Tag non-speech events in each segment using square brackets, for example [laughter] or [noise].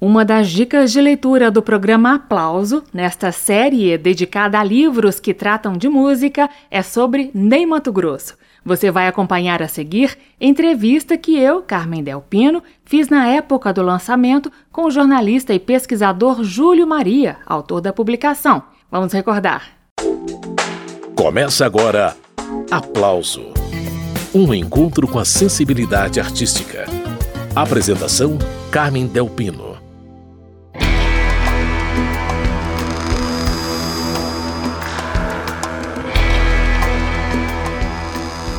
Uma das dicas de leitura do programa Aplauso, nesta série dedicada a livros que tratam de música, é sobre Ney Mato Grosso. Você vai acompanhar a seguir entrevista que eu, Carmen Delpino, fiz na época do lançamento com o jornalista e pesquisador Júlio Maria, autor da publicação. Vamos recordar. Começa agora Aplauso um encontro com a sensibilidade artística. Apresentação: Carmen Delpino.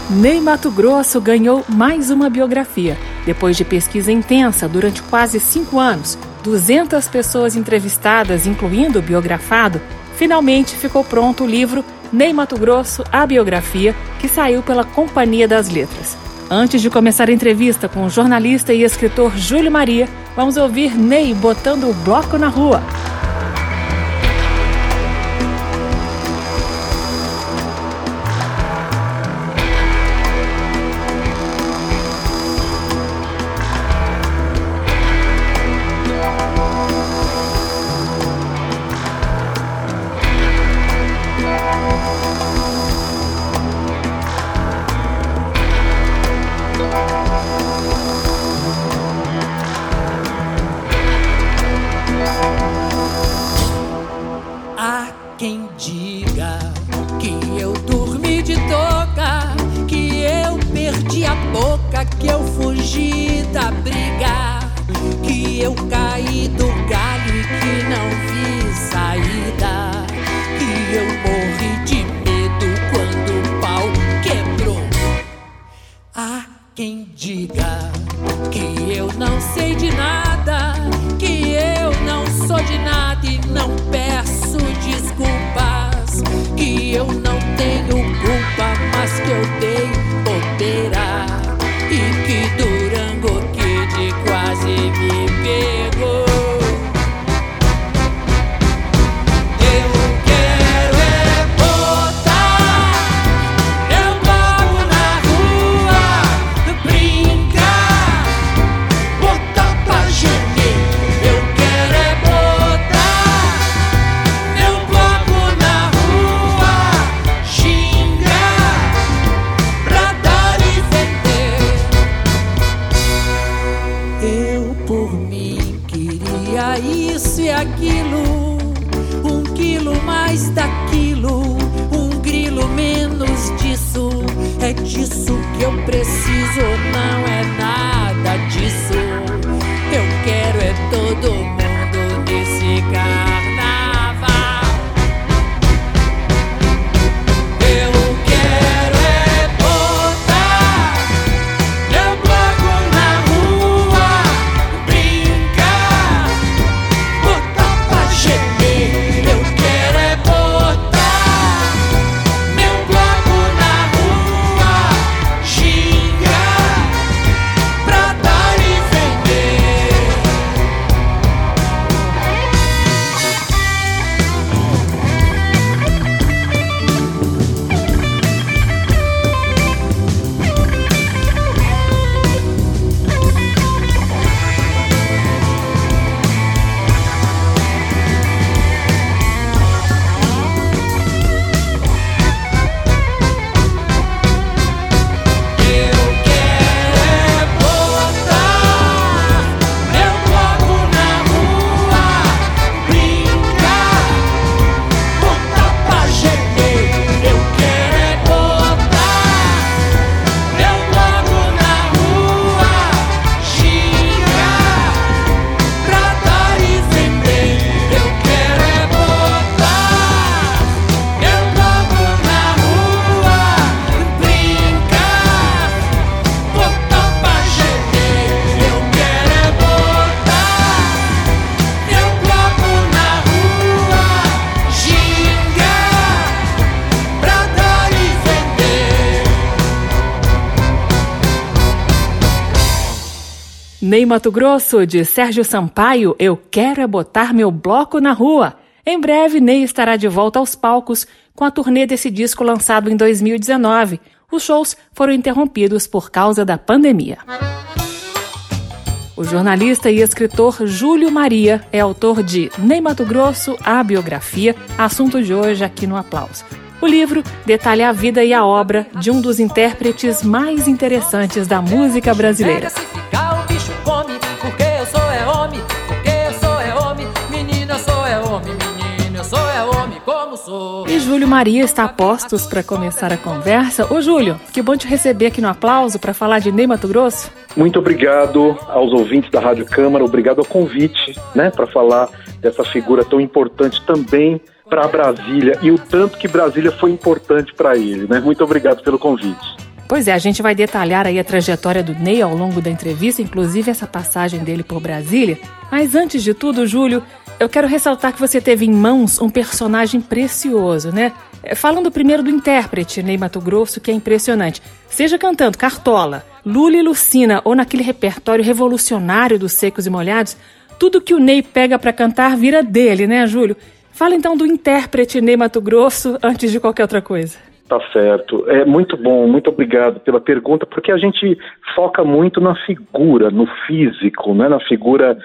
Ney Mato Grosso ganhou mais uma biografia. Depois de pesquisa intensa durante quase cinco anos, 200 pessoas entrevistadas, incluindo o biografado, finalmente ficou pronto o livro Ney Mato Grosso, a biografia, que saiu pela Companhia das Letras. Antes de começar a entrevista com o jornalista e escritor Júlio Maria, vamos ouvir Ney botando o bloco na rua. Ney Mato Grosso, de Sérgio Sampaio, Eu Quero é Botar Meu Bloco na Rua. Em breve, Ney estará de volta aos palcos com a turnê desse disco lançado em 2019. Os shows foram interrompidos por causa da pandemia. O jornalista e escritor Júlio Maria é autor de Ney Mato Grosso, a biografia, assunto de hoje aqui no Aplauso. O livro detalha a vida e a obra de um dos intérpretes mais interessantes da música brasileira. E Júlio Maria está a postos para começar a conversa. Ô Júlio, que bom te receber aqui no aplauso para falar de Ney Mato Grosso. Muito obrigado aos ouvintes da Rádio Câmara, obrigado ao convite, né, para falar dessa figura tão importante também para Brasília e o tanto que Brasília foi importante para ele, né? Muito obrigado pelo convite. Pois é, a gente vai detalhar aí a trajetória do Ney ao longo da entrevista, inclusive essa passagem dele por Brasília. Mas antes de tudo, Júlio, eu quero ressaltar que você teve em mãos um personagem precioso, né? É, falando primeiro do intérprete Ney Mato Grosso, que é impressionante. Seja cantando Cartola, Lula e Lucina ou naquele repertório revolucionário dos Secos e Molhados, tudo que o Ney pega para cantar vira dele, né, Júlio? Fala então do intérprete Ney Mato Grosso antes de qualquer outra coisa. Tá certo. É muito bom, muito obrigado pela pergunta, porque a gente foca muito na figura, no físico, né, na figura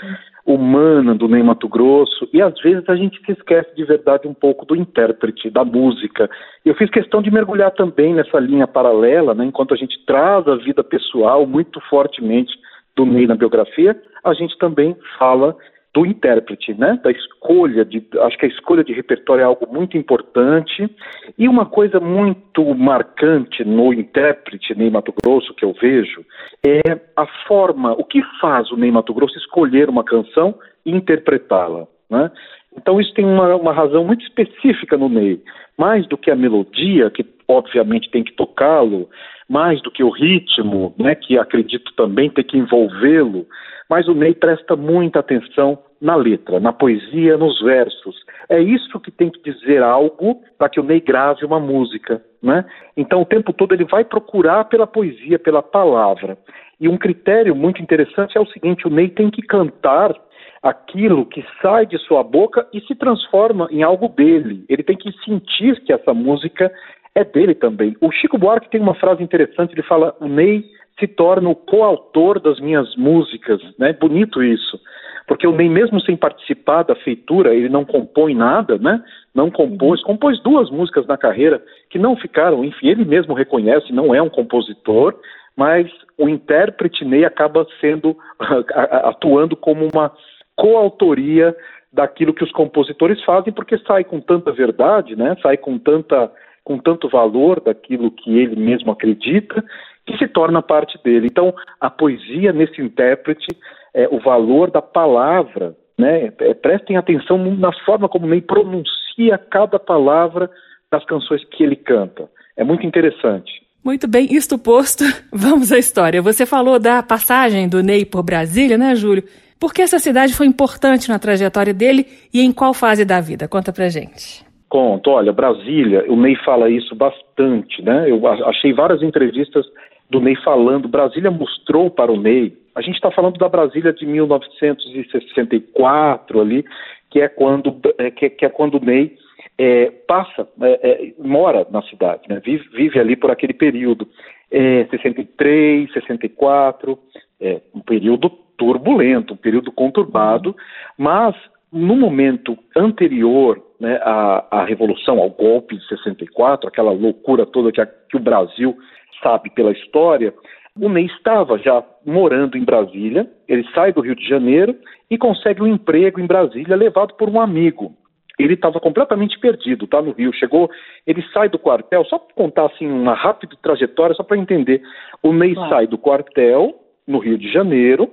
humana do Ney Mato Grosso, e às vezes a gente se esquece de verdade um pouco do intérprete, da música. Eu fiz questão de mergulhar também nessa linha paralela, né, enquanto a gente traz a vida pessoal muito fortemente do Ney na biografia, a gente também fala do intérprete, né? Da escolha de, acho que a escolha de repertório é algo muito importante e uma coisa muito marcante no intérprete Ney Mato Grosso que eu vejo é a forma, o que faz o Ney Mato Grosso escolher uma canção e interpretá-la, né? Então isso tem uma, uma razão muito específica no Ney, mais do que a melodia que obviamente tem que tocá-lo, mais do que o ritmo, né? Que acredito também ter que envolvê-lo mas o Ney presta muita atenção na letra, na poesia, nos versos. É isso que tem que dizer algo para que o Ney grave uma música, né? Então o tempo todo ele vai procurar pela poesia, pela palavra. E um critério muito interessante é o seguinte: o Ney tem que cantar aquilo que sai de sua boca e se transforma em algo dele. Ele tem que sentir que essa música é dele também. O Chico Buarque tem uma frase interessante, ele fala: "O Ney se torna o coautor das minhas músicas, né? Bonito isso, porque o Ney mesmo sem participar da feitura, ele não compõe nada, né? Não compôs, uhum. compôs duas músicas na carreira que não ficaram, enfim, ele mesmo reconhece, não é um compositor, mas o intérprete Ney acaba sendo [laughs] atuando como uma coautoria daquilo que os compositores fazem, porque sai com tanta verdade, né? Sai com tanta com tanto valor daquilo que ele mesmo acredita que se torna parte dele. Então, a poesia nesse intérprete, é, o valor da palavra, né? É, prestem atenção na forma como Ney pronuncia cada palavra das canções que ele canta. É muito interessante. Muito bem, isto posto, [laughs] vamos à história. Você falou da passagem do Ney por Brasília, né, Júlio? Por que essa cidade foi importante na trajetória dele e em qual fase da vida? Conta pra gente. Conto, olha, Brasília, o Ney fala isso bastante, né? Eu achei várias entrevistas do Ney falando, Brasília mostrou para o Ney, a gente está falando da Brasília de 1964 ali, que é quando, é, que, que é quando o Ney é, passa, é, é mora na cidade, né? vive, vive, ali por aquele período, 63, 64, é, um período turbulento, um período conturbado, mas no momento anterior né, à, à Revolução, ao golpe de 64, aquela loucura toda que, a, que o Brasil sabe pela história, o Ney estava já morando em Brasília, ele sai do Rio de Janeiro e consegue um emprego em Brasília levado por um amigo. Ele estava completamente perdido, tá no Rio. Chegou, ele sai do quartel, só para contar assim uma rápida trajetória, só para entender. O Ney claro. sai do quartel no Rio de Janeiro,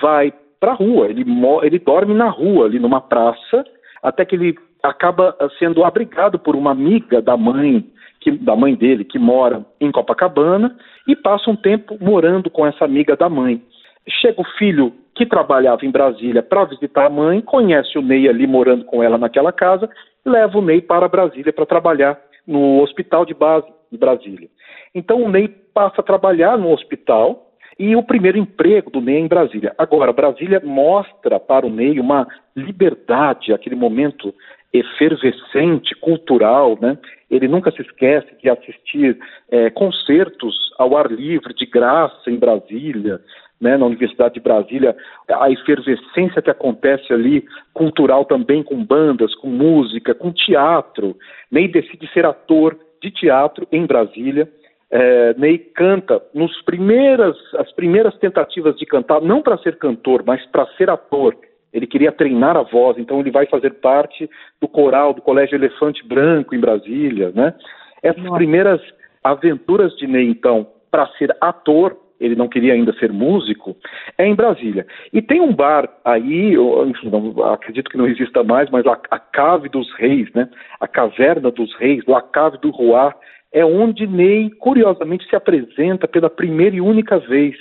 vai para a rua, ele, ele dorme na rua, ali numa praça, até que ele acaba sendo abrigado por uma amiga da mãe que, da mãe dele, que mora em Copacabana, e passa um tempo morando com essa amiga da mãe. Chega o filho que trabalhava em Brasília para visitar a mãe, conhece o Ney ali morando com ela naquela casa, leva o Ney para Brasília para trabalhar no hospital de base de Brasília. Então o Ney passa a trabalhar no hospital e o primeiro emprego do Ney é em Brasília. Agora, Brasília mostra para o Ney uma liberdade, aquele momento efervescente, cultural, né? Ele nunca se esquece de assistir é, concertos ao ar livre, de graça, em Brasília, né, na Universidade de Brasília, a efervescência que acontece ali, cultural também, com bandas, com música, com teatro. Ney decide ser ator de teatro em Brasília. É, Ney canta nos primeiras, as primeiras tentativas de cantar, não para ser cantor, mas para ser ator. Ele queria treinar a voz, então ele vai fazer parte do coral do Colégio Elefante Branco em Brasília, né? Essas Nossa. primeiras aventuras de Ney, então, para ser ator, ele não queria ainda ser músico, é em Brasília. E tem um bar aí, enfim, não, acredito que não exista mais, mas a, a Cave dos Reis, né? A Caverna dos Reis, La Cave do Roi, é onde Ney, curiosamente, se apresenta pela primeira e única vez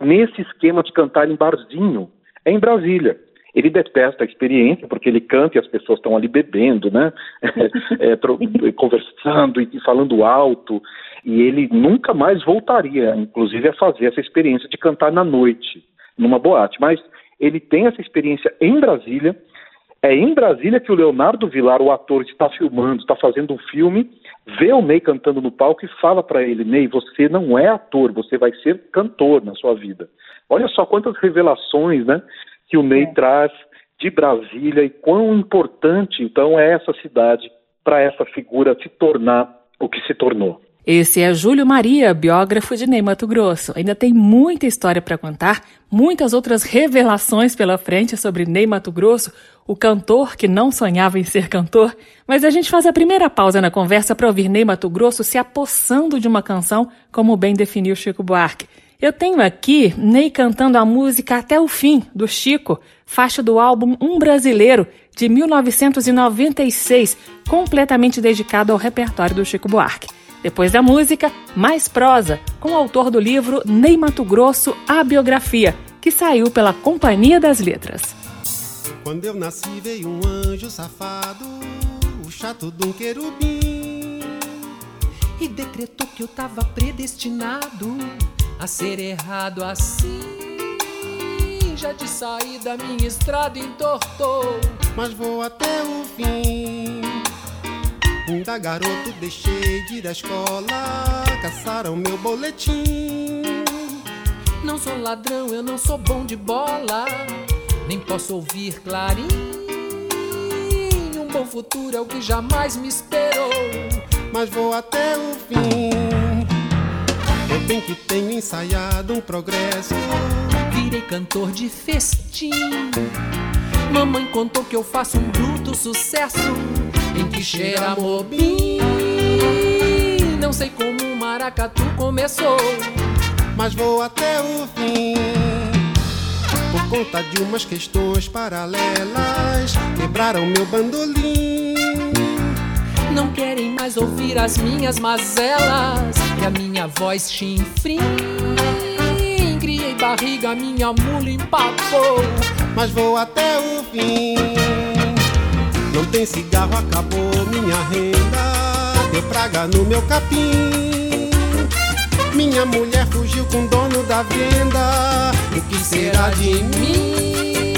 nesse esquema de cantar em barzinho, é em Brasília. Ele detesta a experiência, porque ele canta e as pessoas estão ali bebendo, né? [laughs] é, é, conversando e falando alto. E ele nunca mais voltaria, inclusive, a fazer essa experiência de cantar na noite, numa boate. Mas ele tem essa experiência em Brasília. É em Brasília que o Leonardo Vilar, o ator, está filmando, está fazendo um filme, vê o Ney cantando no palco e fala para ele: Ney, você não é ator, você vai ser cantor na sua vida. Olha só quantas revelações, né? Que o Ney é. traz de Brasília e quão importante então é essa cidade para essa figura se tornar o que se tornou. Esse é Júlio Maria, biógrafo de Ney Mato Grosso. Ainda tem muita história para contar, muitas outras revelações pela frente sobre Ney Mato Grosso, o cantor que não sonhava em ser cantor. Mas a gente faz a primeira pausa na conversa para ouvir Ney Mato Grosso se apossando de uma canção, como bem definiu Chico Buarque. Eu tenho aqui Ney cantando a música Até o Fim, do Chico, faixa do álbum Um Brasileiro, de 1996, completamente dedicado ao repertório do Chico Buarque. Depois da música, mais prosa, com o autor do livro Ney Mato Grosso, A Biografia, que saiu pela Companhia das Letras. Quando eu nasci veio um anjo safado, o chato de um querubim, e decretou que eu tava predestinado a ser errado assim. Já de sair da minha estrada entortou, mas vou até o fim. Da garoto deixei de ir à escola, caçaram meu boletim. Não sou ladrão, eu não sou bom de bola, nem posso ouvir clarim. Um bom futuro é o que jamais me esperou, mas vou até o fim. Eu bem que tenho ensaiado um progresso. Virei cantor de festim. Mamãe contou que eu faço um bruto sucesso. Em que cheira mobim. Não sei como o maracatu começou. Mas vou até o fim. Por conta de umas questões paralelas, quebraram meu bandolim. Não querem mais ouvir as minhas mazelas e a minha voz chinfrim. Criei barriga, minha mula empapou, mas vou até o fim. Não tem cigarro, acabou minha renda, deu praga no meu capim. Minha mulher fugiu com o dono da venda, o que será de mim?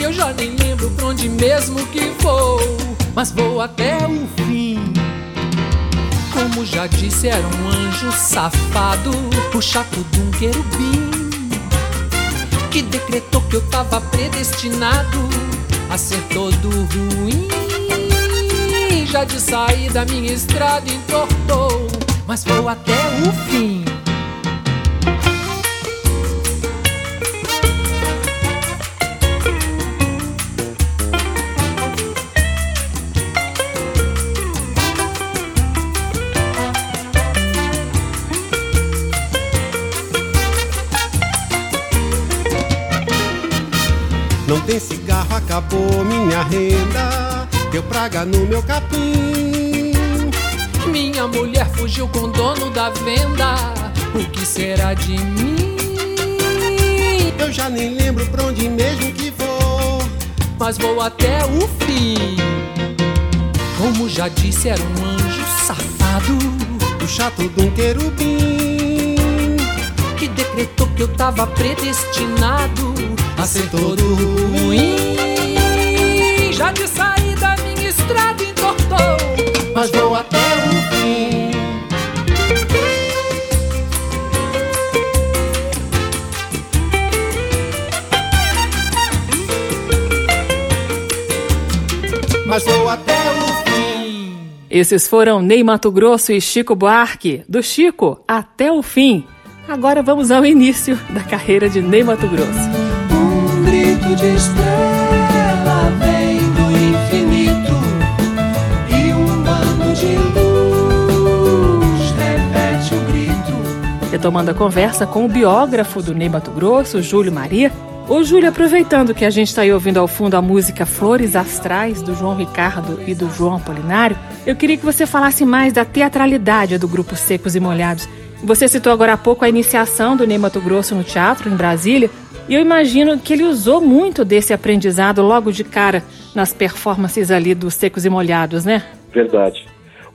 Eu já nem lembro pra onde mesmo que vou mas vou até o fim. Como já disse, era um anjo safado, o chato de um querubim, que decretou que eu tava predestinado a ser todo ruim. Já de sair da minha estrada entortou, mas vou até o fim. Tem cigarro, acabou minha renda. Deu praga no meu capim. Minha mulher fugiu com o dono da venda. O que será de mim? Eu já nem lembro pra onde mesmo que vou. Mas vou até o fim. Como já disse, era um anjo safado. O chato de um querubim. Que decretou que eu tava predestinado a ser todo ruim. Já de saída minha estrada entortou, mas vou até o fim. Mas vou até o fim. Esses foram Ney Mato Grosso e Chico Buarque, do Chico até o fim. Agora vamos ao início da carreira de Ney Mato Grosso. Grito de estrela vem do infinito e um bando de luz repete o grito. Retomando a conversa com o biógrafo do Ney Mato Grosso, Júlio Maria. Ô Júlio, aproveitando que a gente está aí ouvindo ao fundo a música Flores Astrais, do João Ricardo e do João Apolinário, eu queria que você falasse mais da teatralidade do grupo Secos e Molhados. Você citou agora há pouco a iniciação do Ney Mato Grosso no teatro, em Brasília, e eu imagino que ele usou muito desse aprendizado logo de cara nas performances ali dos Secos e Molhados, né? Verdade.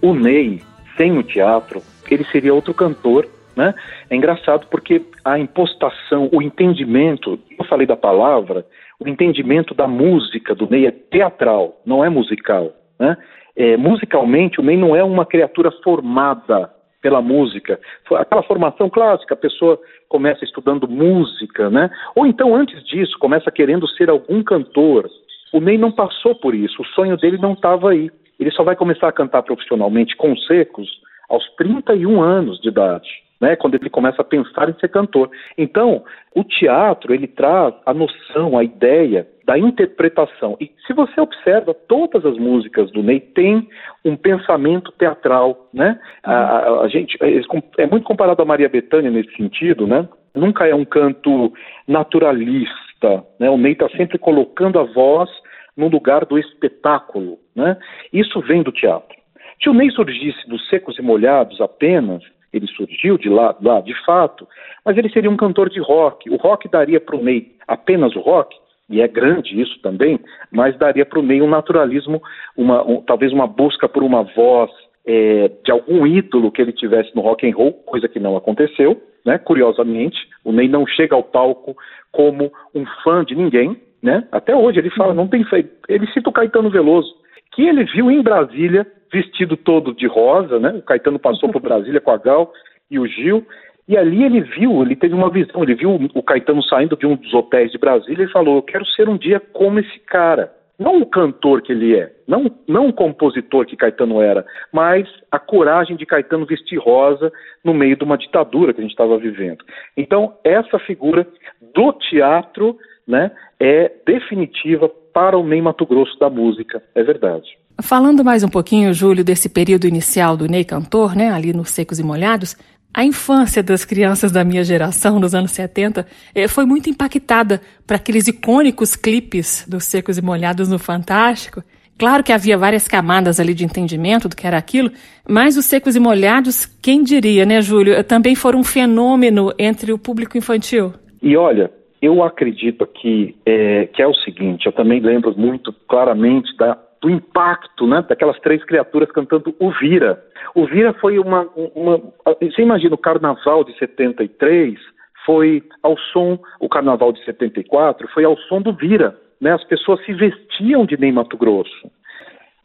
O Ney, sem o teatro, ele seria outro cantor, né? É engraçado porque a impostação, o entendimento, eu falei da palavra, o entendimento da música do Ney é teatral, não é musical, né? É, musicalmente, o Ney não é uma criatura formada pela música. Aquela formação clássica, a pessoa começa estudando música, né? Ou então, antes disso, começa querendo ser algum cantor. O Ney não passou por isso, o sonho dele não estava aí. Ele só vai começar a cantar profissionalmente com secos aos 31 anos de idade. Né, quando ele começa a pensar em ser cantor. Então, o teatro ele traz a noção, a ideia da interpretação. E se você observa, todas as músicas do Ney têm um pensamento teatral, né? A, a, gente é, é muito comparado a Maria Bethânia nesse sentido, né? Nunca é um canto naturalista, né? O Ney está sempre colocando a voz no lugar do espetáculo, né? Isso vem do teatro. Se o Ney surgisse dos secos e molhados apenas, ele surgiu de lá, lá de fato, mas ele seria um cantor de rock. O rock daria para o Ney apenas o rock, e é grande isso também, mas daria para o Ney um naturalismo, uma, um, talvez uma busca por uma voz é, de algum ídolo que ele tivesse no rock and roll, coisa que não aconteceu, né? Curiosamente, o Ney não chega ao palco como um fã de ninguém, né? Até hoje ele fala, não tem feito. Ele cita o Caetano Veloso, que ele viu em Brasília vestido todo de rosa, né? O Caetano passou por [laughs] Brasília com a Gal e o Gil, e ali ele viu, ele teve uma visão, ele viu o Caetano saindo de um dos hotéis de Brasília e falou: Eu quero ser um dia como esse cara. Não o cantor que ele é, não, não o compositor que Caetano era, mas a coragem de Caetano vestir rosa no meio de uma ditadura que a gente estava vivendo. Então, essa figura do teatro né, é definitiva para o Ney Mato Grosso da música, é verdade. Falando mais um pouquinho, Júlio, desse período inicial do Ney Cantor, né, ali nos Secos e Molhados, a infância das crianças da minha geração, nos anos 70, eh, foi muito impactada para aqueles icônicos clipes dos Secos e Molhados no Fantástico. Claro que havia várias camadas ali de entendimento do que era aquilo, mas os Secos e Molhados, quem diria, né, Júlio, também foram um fenômeno entre o público infantil. E olha, eu acredito aqui é, que é o seguinte, eu também lembro muito claramente da do impacto né, daquelas três criaturas cantando o Vira. O Vira foi uma, uma. Você imagina o carnaval de 73 foi ao som, o carnaval de 74 foi ao som do Vira. Né, as pessoas se vestiam de Ney Mato Grosso.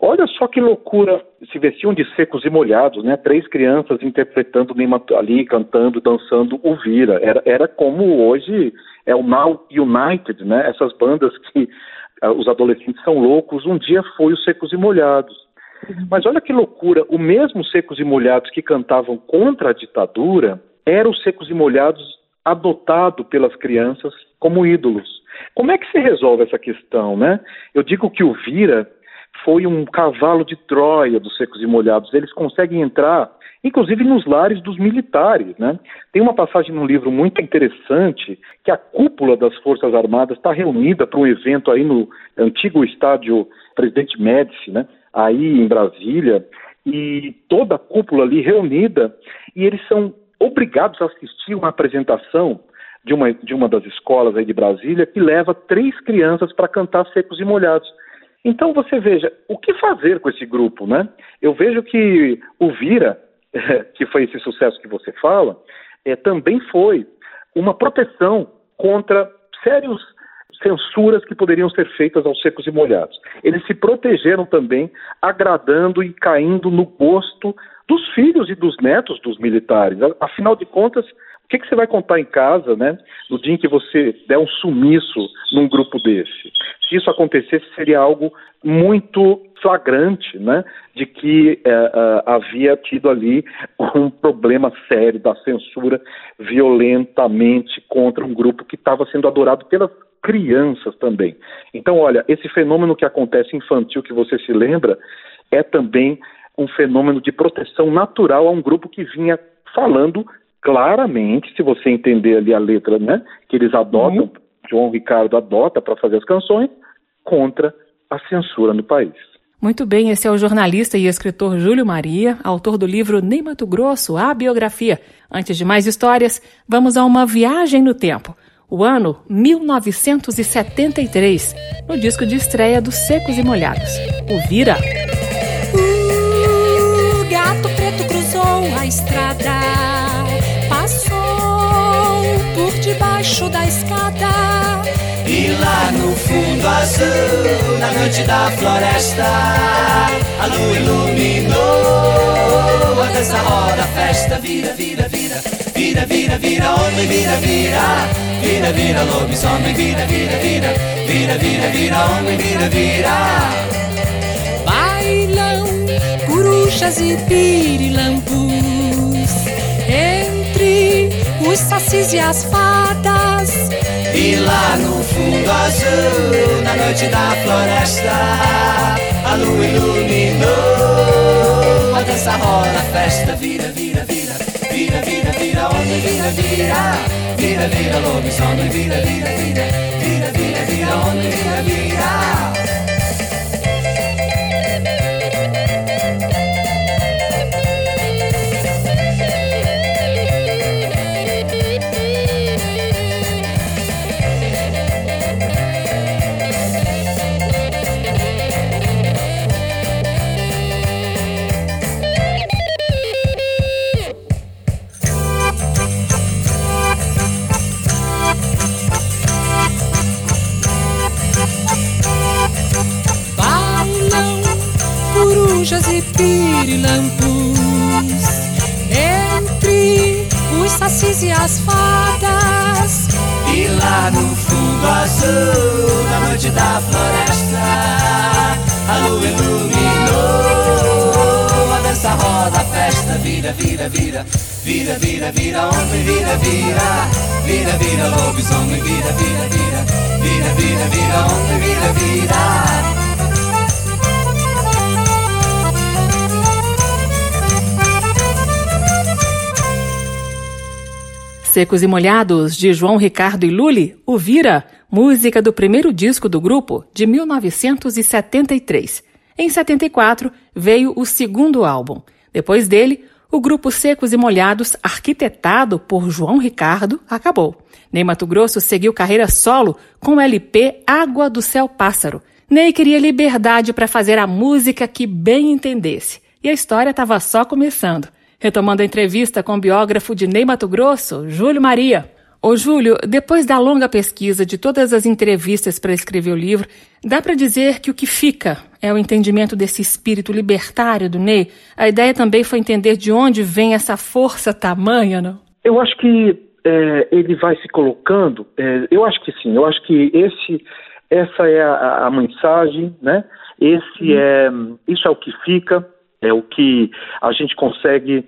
Olha só que loucura, se vestiam de secos e molhados, né? Três crianças interpretando ali, cantando, dançando o Vira. Era, era como hoje é o Now United, né? Essas bandas que ah, os adolescentes são loucos, um dia foi os Secos e Molhados. Uhum. Mas olha que loucura, o mesmo Secos e Molhados que cantavam contra a ditadura era os Secos e Molhados adotado pelas crianças como ídolos. Como é que se resolve essa questão, né? Eu digo que o Vira foi um cavalo de Troia dos Secos e Molhados. Eles conseguem entrar inclusive nos lares dos militares. Né? Tem uma passagem no livro muito interessante que a cúpula das Forças Armadas está reunida para um evento aí no antigo estádio Presidente Médici, né? aí em Brasília, e toda a cúpula ali reunida, e eles são obrigados a assistir uma apresentação de uma, de uma das escolas aí de Brasília que leva três crianças para cantar secos e molhados. Então você veja, o que fazer com esse grupo, né? Eu vejo que o Vira [laughs] que foi esse sucesso que você fala, é, também foi uma proteção contra sérios censuras que poderiam ser feitas aos secos e molhados. Eles se protegeram também, agradando e caindo no gosto dos filhos e dos netos dos militares. Afinal de contas, que, que você vai contar em casa, né? No dia em que você der um sumiço num grupo desse? Se isso acontecesse, seria algo muito flagrante, né? De que é, é, havia tido ali um problema sério da censura violentamente contra um grupo que estava sendo adorado pelas crianças também. Então, olha, esse fenômeno que acontece infantil que você se lembra é também um fenômeno de proteção natural a um grupo que vinha falando claramente, se você entender ali a letra, né, que eles adotam, uhum. João Ricardo adota para fazer as canções, contra a censura no país. Muito bem, esse é o jornalista e escritor Júlio Maria, autor do livro Nem Mato Grosso, a biografia. Antes de mais histórias, vamos a uma viagem no tempo. O ano 1973, no disco de estreia dos Secos e Molhados. O Vira. O gato preto cruzou a estrada debaixo da escada. E lá no fundo azul, na noite da floresta, a lua iluminou. A dança roda, festa vira, vira, vira, vira, vira, vira, homem, vira, vira, vira, vira, lobisomem, vira, vira, vira, vira, vira, vira, homem, vira, vira. Bailam corujas e pirilampus os sacis e as fadas. E lá no fundo azul, na noite da floresta, a lua iluminou. A dança rola, a festa vira, vira, vira, vira, vira, vira, homem, vira, vira, vira, vira, lobisomem, vira, vira, vira, vira, vira, vira, homem, vira, vira. Pirilampus entre os sacis e as fadas. E lá no fundo azul, na noite da floresta, a lua iluminou. A dança roda, a festa vira, vira, vira, vira, vira, vira, homem, vira, vira, vira, vira, lobisomem, vira, vira, vira, vira, vira, vira, homem, vira, vira. Secos e Molhados, de João Ricardo e Lully, o Vira, música do primeiro disco do grupo, de 1973. Em 74, veio o segundo álbum. Depois dele, o grupo Secos e Molhados, arquitetado por João Ricardo, acabou. Ney Mato Grosso seguiu carreira solo com o LP Água do Céu Pássaro. Ney queria liberdade para fazer a música que bem entendesse. E a história estava só começando. Retomando a entrevista com o biógrafo de Ney Mato Grosso, Júlio Maria. Ô Júlio, depois da longa pesquisa de todas as entrevistas para escrever o livro, dá para dizer que o que fica é o entendimento desse espírito libertário do Ney? A ideia também foi entender de onde vem essa força tamanha, não? Eu acho que é, ele vai se colocando, é, eu acho que sim, eu acho que esse, essa é a, a mensagem, né? Esse hum. é, isso é o que fica, é o que a gente consegue,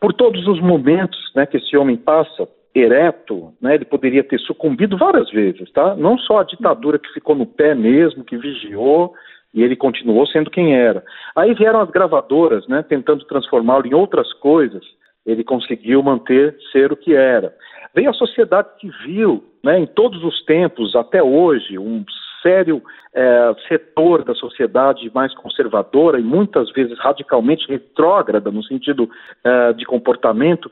por todos os momentos né, que esse homem passa, ereto, né, ele poderia ter sucumbido várias vezes, tá? Não só a ditadura que ficou no pé mesmo, que vigiou, e ele continuou sendo quem era. Aí vieram as gravadoras, né, tentando transformá-lo em outras coisas, ele conseguiu manter ser o que era. Veio a sociedade civil, né, em todos os tempos, até hoje, um sério é, setor da sociedade mais conservadora e muitas vezes radicalmente retrógrada no sentido é, de comportamento,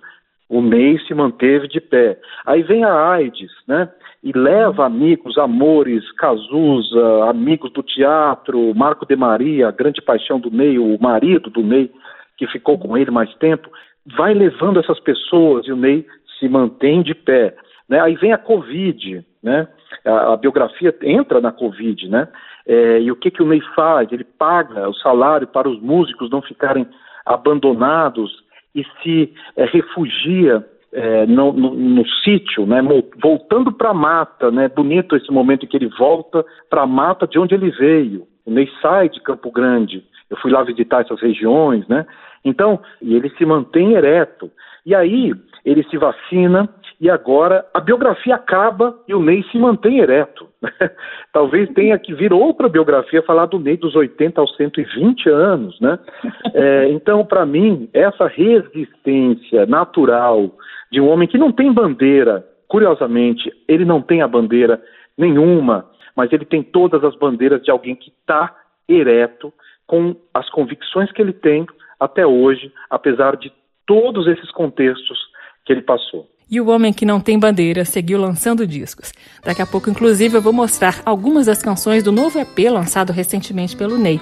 o Ney se manteve de pé. Aí vem a AIDS, né? E leva amigos, amores, Cazuza, amigos do teatro, Marco de Maria, a grande paixão do Ney, o marido do Ney, que ficou com ele mais tempo, vai levando essas pessoas e o Ney se mantém de pé. Né? Aí vem a Covid, né? A, a biografia entra na Covid, né? É, e o que, que o Ney faz? Ele paga o salário para os músicos não ficarem abandonados e se é, refugia é, no, no, no, sítio, né, voltando para a mata, né, bonito esse momento em que ele volta para a mata de onde ele veio. O Ney sai de Campo Grande, eu fui lá visitar essas regiões, né? Então, e ele se mantém ereto. E aí, ele se vacina e agora a biografia acaba e o Ney se mantém ereto. [laughs] Talvez tenha que vir outra biografia falar do Ney dos 80 aos 120 anos, né? [laughs] É, então, para mim, essa resistência natural de um homem que não tem bandeira, curiosamente, ele não tem a bandeira nenhuma, mas ele tem todas as bandeiras de alguém que está ereto com as convicções que ele tem até hoje, apesar de todos esses contextos que ele passou. E o Homem que Não Tem Bandeira seguiu lançando discos. Daqui a pouco, inclusive, eu vou mostrar algumas das canções do novo EP lançado recentemente pelo Ney.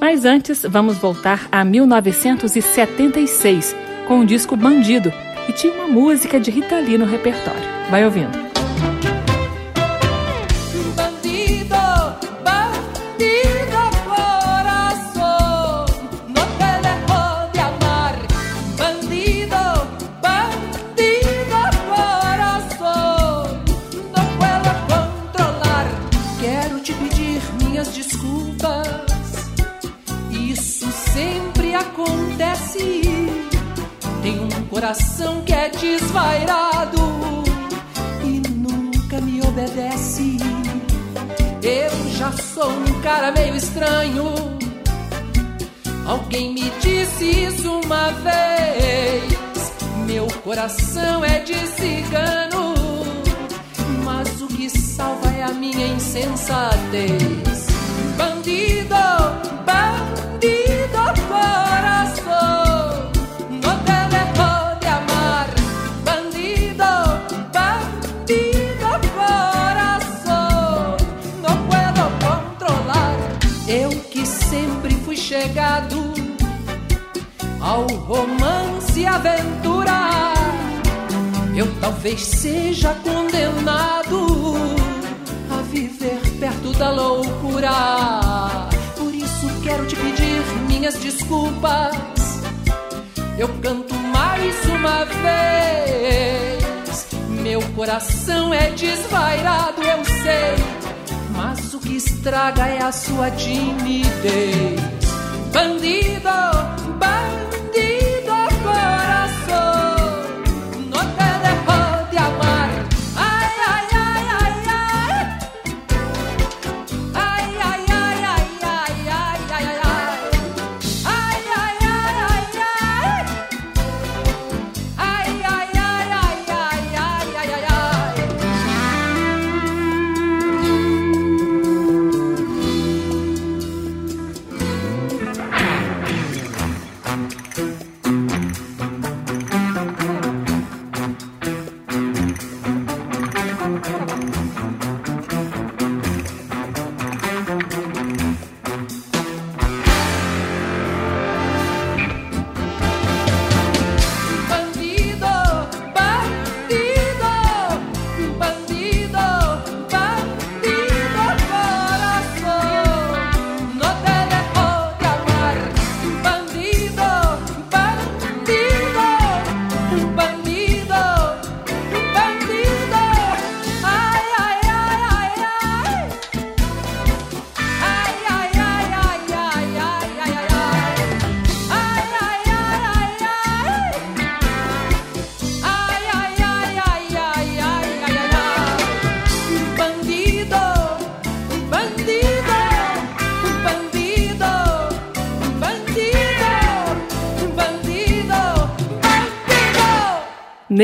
Mas antes, vamos voltar a 1976, com o disco Bandido, e tinha uma música de Rita Lee no repertório. Vai ouvindo. Desvairado e nunca me obedece. Eu já sou um cara meio estranho. Alguém me disse isso uma vez. Meu coração é de cigano, mas o que salva é a minha insensatez. Bandido, bandido, romance e aventura. Eu talvez seja condenado a viver perto da loucura. Por isso quero te pedir minhas desculpas. Eu canto mais uma vez. Meu coração é desvairado, eu sei. Mas o que estraga é a sua timidez bandido, bandido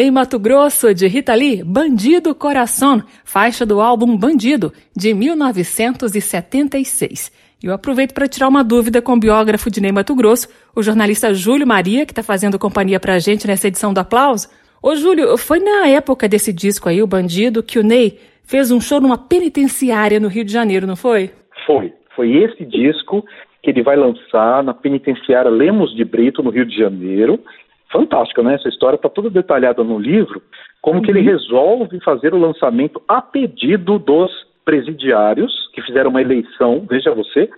Ney Mato Grosso, de Rita Lee, Bandido Coração, faixa do álbum Bandido, de 1976. E eu aproveito para tirar uma dúvida com o biógrafo de Ney Mato Grosso, o jornalista Júlio Maria, que está fazendo companhia para a gente nessa edição do Aplauso. Ô Júlio, foi na época desse disco aí, o Bandido, que o Ney fez um show numa penitenciária no Rio de Janeiro, não foi? Foi. Foi esse disco que ele vai lançar na penitenciária Lemos de Brito, no Rio de Janeiro. Fantástica, né? Essa história está toda detalhada no livro. Como que ele resolve fazer o lançamento a pedido dos presidiários, que fizeram uma eleição, veja você,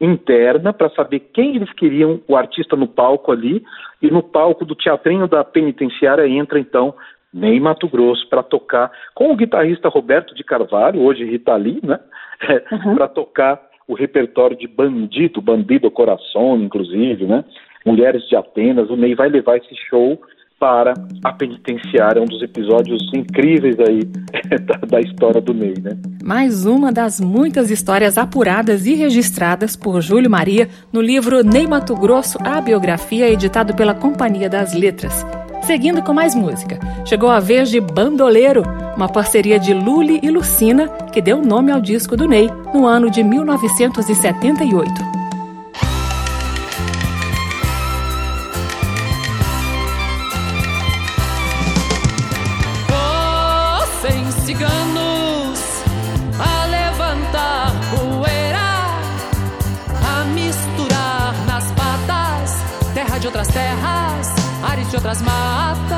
interna, para saber quem eles queriam o artista no palco ali. E no palco do teatrinho da penitenciária entra, então, Ney Mato Grosso, para tocar com o guitarrista Roberto de Carvalho, hoje Rita Lee, né? [laughs] Uhum. para tocar o repertório de Bandido, Bandido Coração, inclusive, né? Mulheres de Atenas. O Ney vai levar esse show para a penitenciária, um dos episódios incríveis aí [laughs] da, história do Ney, né? Mais uma das muitas histórias apuradas e registradas por Júlio Maria no livro Ney Mato Grosso, a biografia, editado pela Companhia das Letras. Seguindo com mais música, chegou a vez de Bandoleiro, uma parceria de Luli e Lucina que deu nome ao disco do Ney no ano de 1978. Outras terras, ares de outras matas.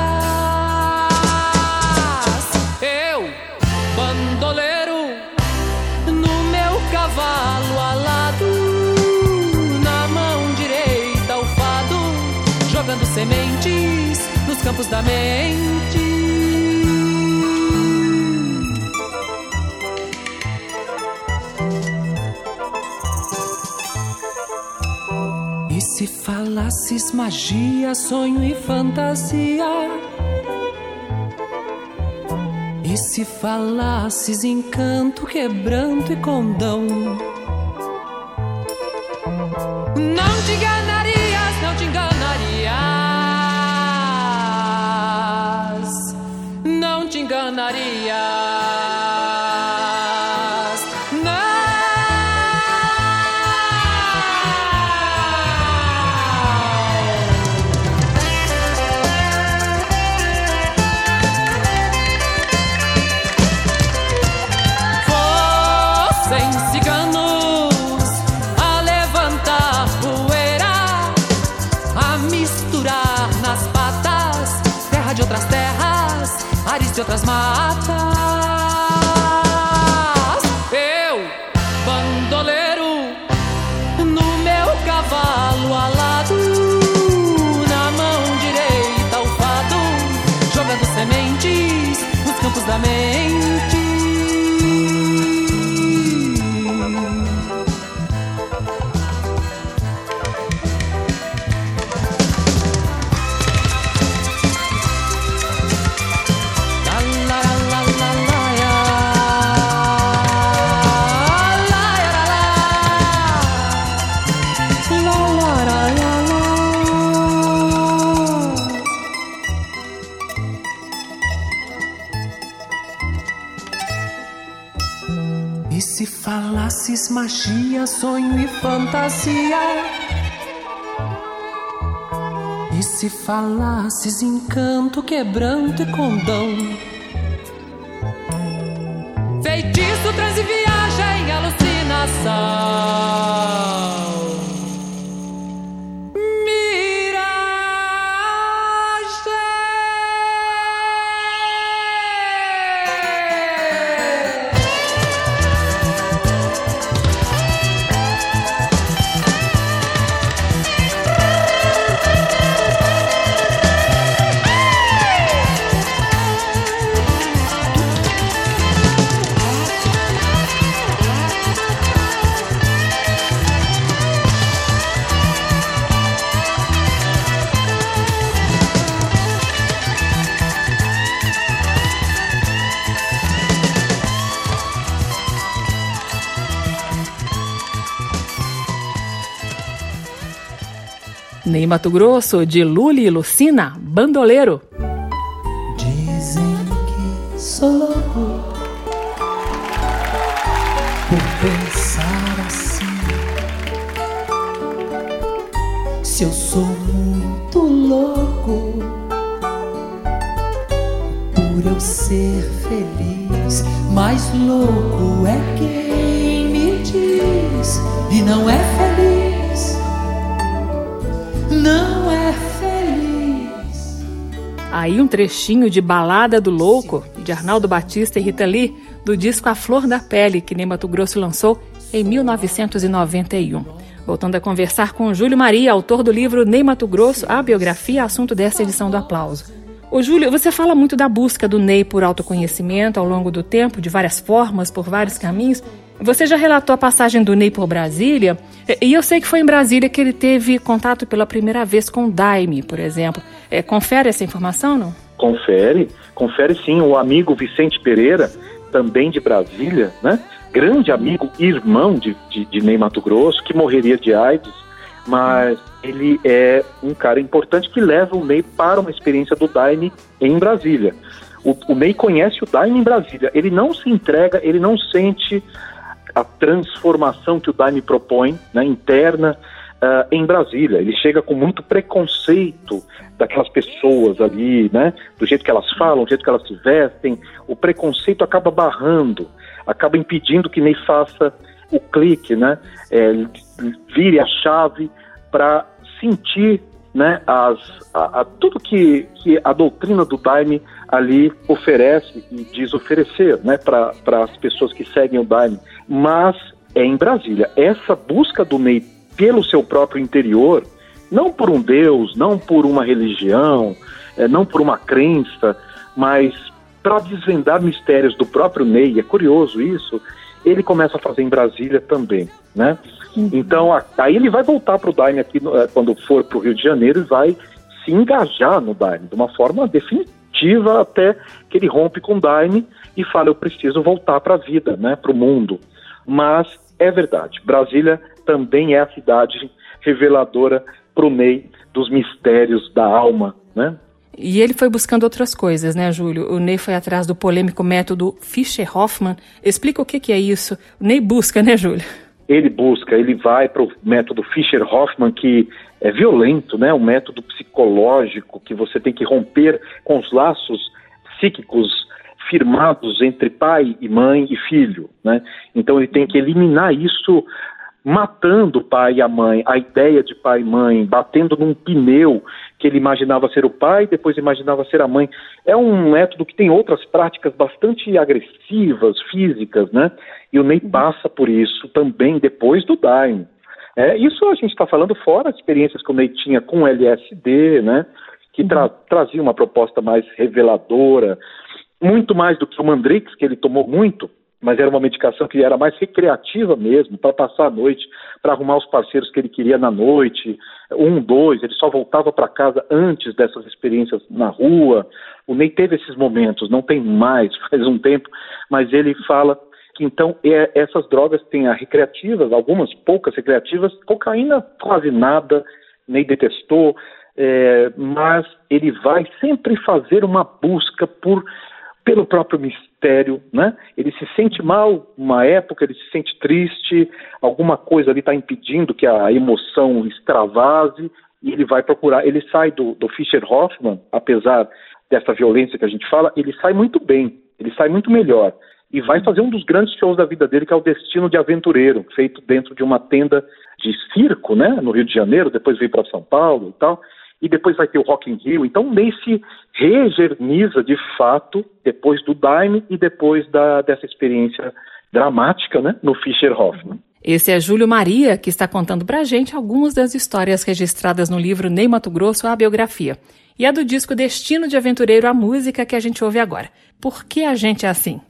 Eu, bandoleiro, no meu cavalo alado, na mão direita o fado, jogando sementes nos campos da mente. Se falasses magia, sonho e fantasia? E se falasses encanto, quebranto e condão? Não te enganarias, não te enganarias. Não te enganarias. Ares de magia, sonho e fantasia? E se falasses encanto, quebranto e condão? Mato Grosso, de Luli e Lucina, Bandoleiro. Dizem que sou louco por pensar assim. Se eu sou muito louco por eu ser feliz, mais louco é quem me diz e não é feliz. Aí um trechinho de Balada do Louco, de Arnaldo Batista e Rita Lee, do disco A Flor da Pele, que Ney Mato Grosso lançou em 1991. Voltando a conversar com Júlio Maria, autor do livro Ney Mato Grosso, a biografia, assunto dessa edição do Aplauso. Ô Júlio, você fala muito da busca do Ney por autoconhecimento ao longo do tempo, de várias formas, por vários caminhos. Você já relatou a passagem do Ney por Brasília, e eu sei que foi em Brasília que ele teve contato pela primeira vez com o Daime, por exemplo. É, confere essa informação, não? Confere, confere sim. O amigo Vicente Pereira, também de Brasília, né? Grande amigo, irmão de, de, de Ney Mato Grosso, que morreria de AIDS, mas ele é um cara importante que leva o Ney para uma experiência do Daime em Brasília. O, o Ney conhece o Daime em Brasília. Ele não se entrega, ele não sente a transformação que o Daime propõe, né, interna, uh, em Brasília. Ele chega com muito preconceito daquelas pessoas ali, né, do jeito que elas falam, do jeito que elas se vestem. O preconceito acaba barrando, acaba impedindo que Ney faça o clique, né, é, vire a chave para sentir né, as, a, a, tudo que, que a doutrina do Daime ali oferece e diz oferecer né, para as pessoas que seguem o Daime. Mas é em Brasília. Essa busca do Ney pelo seu próprio interior, não por um Deus, não por uma religião, é, não por uma crença, mas para desvendar mistérios do próprio Ney, é curioso isso, ele começa a fazer em Brasília também, né? Uhum. Então, a, aí ele vai voltar para o Daime aqui no, é, quando for para o Rio de Janeiro e vai se engajar no Daime de uma forma definitiva até que ele rompe com o Daime e fala, eu preciso voltar para a vida, né, para o mundo. Mas é verdade, Brasília também é a cidade reveladora para o Ney dos mistérios da alma, né? E ele foi buscando outras coisas, né, Júlio? O Ney foi atrás do polêmico método Fischer-Hoffman. Explica o que, que é isso. O Ney busca, né, Júlio? Ele busca, ele vai para o método Fischer-Hoffman, que é violento, né? Um método psicológico que você tem que romper com os laços psíquicos firmados entre pai e mãe e filho, né? Então ele tem que eliminar isso matando o pai e a mãe, a ideia de pai e mãe, batendo num pneu que ele imaginava ser o pai, depois imaginava ser a mãe. É um método que tem outras práticas bastante agressivas, físicas, né? E o Ney passa por isso também depois do Daime. É, isso a gente está falando fora as experiências que o Ney tinha com o LSD, né? Que tra trazia uma proposta mais reveladora, muito mais do que o Mandrix, que ele tomou muito, mas era uma medicação que era mais recreativa mesmo, para passar a noite, para arrumar os parceiros que ele queria na noite, um, dois, ele só voltava para casa antes dessas experiências na rua. O Ney teve esses momentos, não tem mais, [laughs] faz um tempo, mas ele fala que então é, essas drogas têm a recreativas, algumas poucas recreativas, cocaína quase nada, Ney detestou, é, mas ele vai sempre fazer uma busca por pelo próprio mistério, né? Ele se sente mal uma época, ele se sente triste, alguma coisa ali está impedindo que a emoção extravase e ele vai procurar. Ele sai do, do Fischer Hoffman, apesar dessa violência que a gente fala, ele sai muito bem, ele sai muito melhor e vai fazer um dos grandes shows da vida dele, que é o Destino de Aventureiro, feito dentro de uma tenda de circo, né, no Rio de Janeiro, depois veio para São Paulo e tal e depois vai ter o Rock in Rio. Então, Ney se regerniza de fato depois do Daime e depois da, dessa experiência dramática né, no Fischer Hoffman. Esse é Júlio Maria, que está contando pra gente algumas das histórias registradas no livro Ney Mato Grosso, a biografia. E é do disco Destino de Aventureiro, a música que a gente ouve agora. Por que a gente é assim?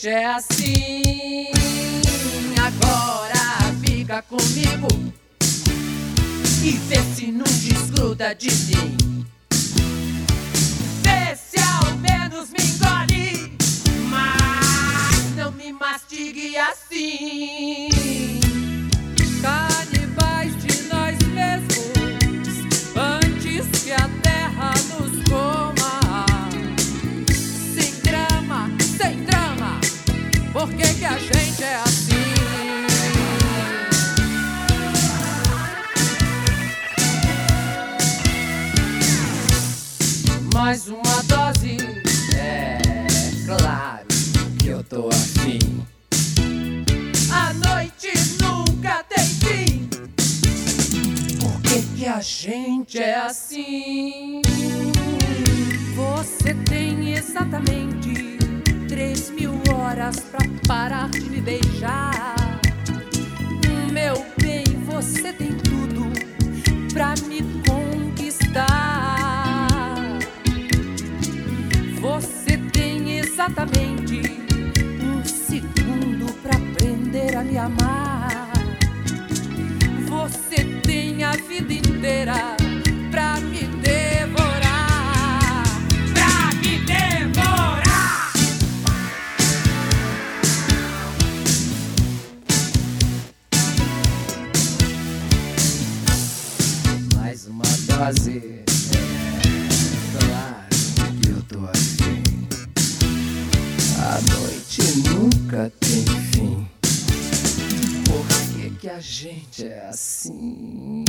Gente é assim? Agora fica comigo e vê se não desgruda de mim. Vê se ao menos me engole, mas não me mastigue assim. que a gente é assim. Mais uma dose, é claro que eu tô afim. A noite nunca tem fim. Por que, que a gente é assim? Você tem exatamente três minutos horas pra parar de me beijar. Meu bem, você tem tudo pra me conquistar. Você tem exatamente um segundo pra aprender a me amar. Você tem a vida inteira É, claro que eu tô afim. A noite nunca tem fim. Por que, que a gente é assim?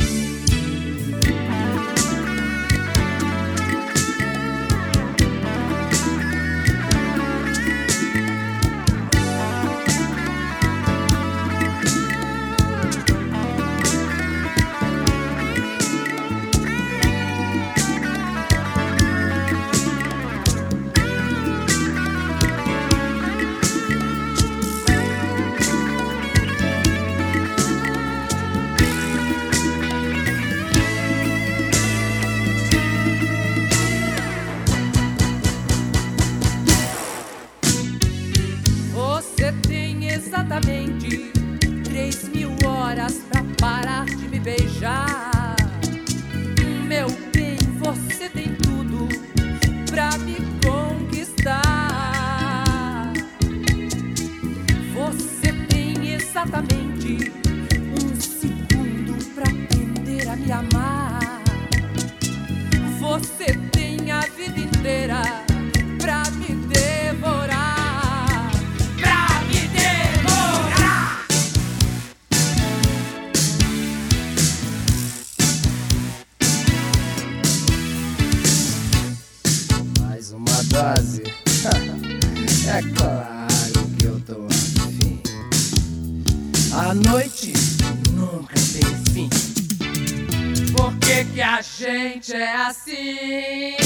Gente é assim?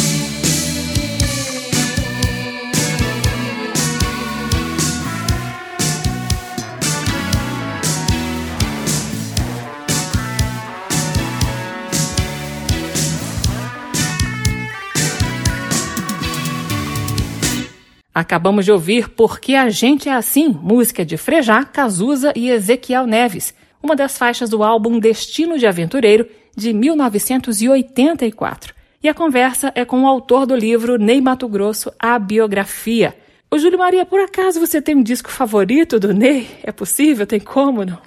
Acabamos de ouvir Porque a Gente é Assim, música de Frejá, Cazuza e Ezequiel Neves, uma das faixas do álbum Destino de Aventureiro, de 1984. E a conversa é com o autor do livro Ney Mato Grosso, A Biografia. Ô Júlio Maria, por acaso você tem um disco favorito do Ney? É possível? Tem como, não?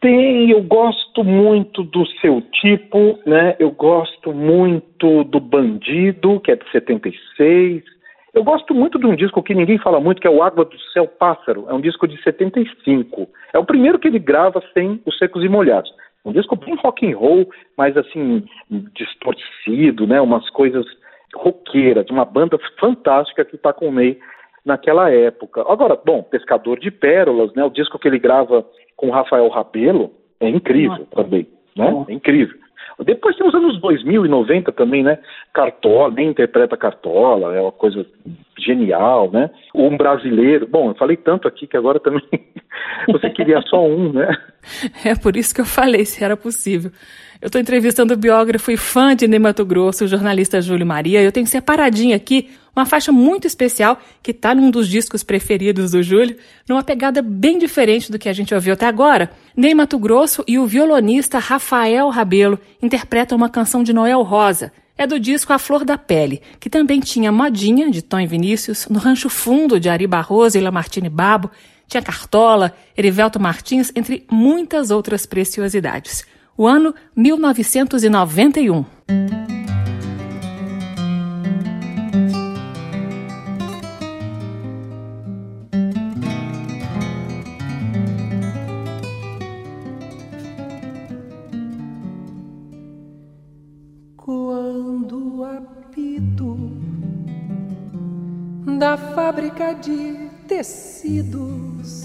Tem, eu gosto muito do seu tipo, né? Eu gosto muito do Bandido, que é de 76. Eu gosto muito de um disco que ninguém fala muito, que é o Água do Céu Pássaro. É um disco de 75. É o primeiro que ele grava sem os secos e molhados. Um disco bem rock and roll, mas assim, distorcido, né? Umas coisas roqueiras, de uma banda fantástica que está com o Ney naquela época. Agora, bom, Pescador de Pérolas, né? O disco que ele grava com Rafael Rabelo é incrível também, né? É incrível. Depois tem os anos 2000 e 90 também, né? Cartola, nem interpreta Cartola, é uma coisa genial, né? Um brasileiro, bom, eu falei tanto aqui que agora também [laughs] você queria só um, né? É por isso que eu falei se era possível. Eu estou entrevistando o biógrafo e fã de Ney Mato Grosso, o jornalista Júlio Maria. Eu tenho separadinho aqui uma faixa muito especial que está num dos discos preferidos do Júlio, numa pegada bem diferente do que a gente ouviu até agora. Ney Mato Grosso e o violonista Rafael Rabelo interpretam uma canção de Noel Rosa. É do disco A Flor da Pele, que também tinha Modinha, de Tom e Vinícius, No Rancho Fundo, de Ari Barroso e Lamartine Babo, tinha Cartola, Erivelto Martins, entre muitas outras preciosidades. O ano 1991. Quando o apito da fábrica de tecidos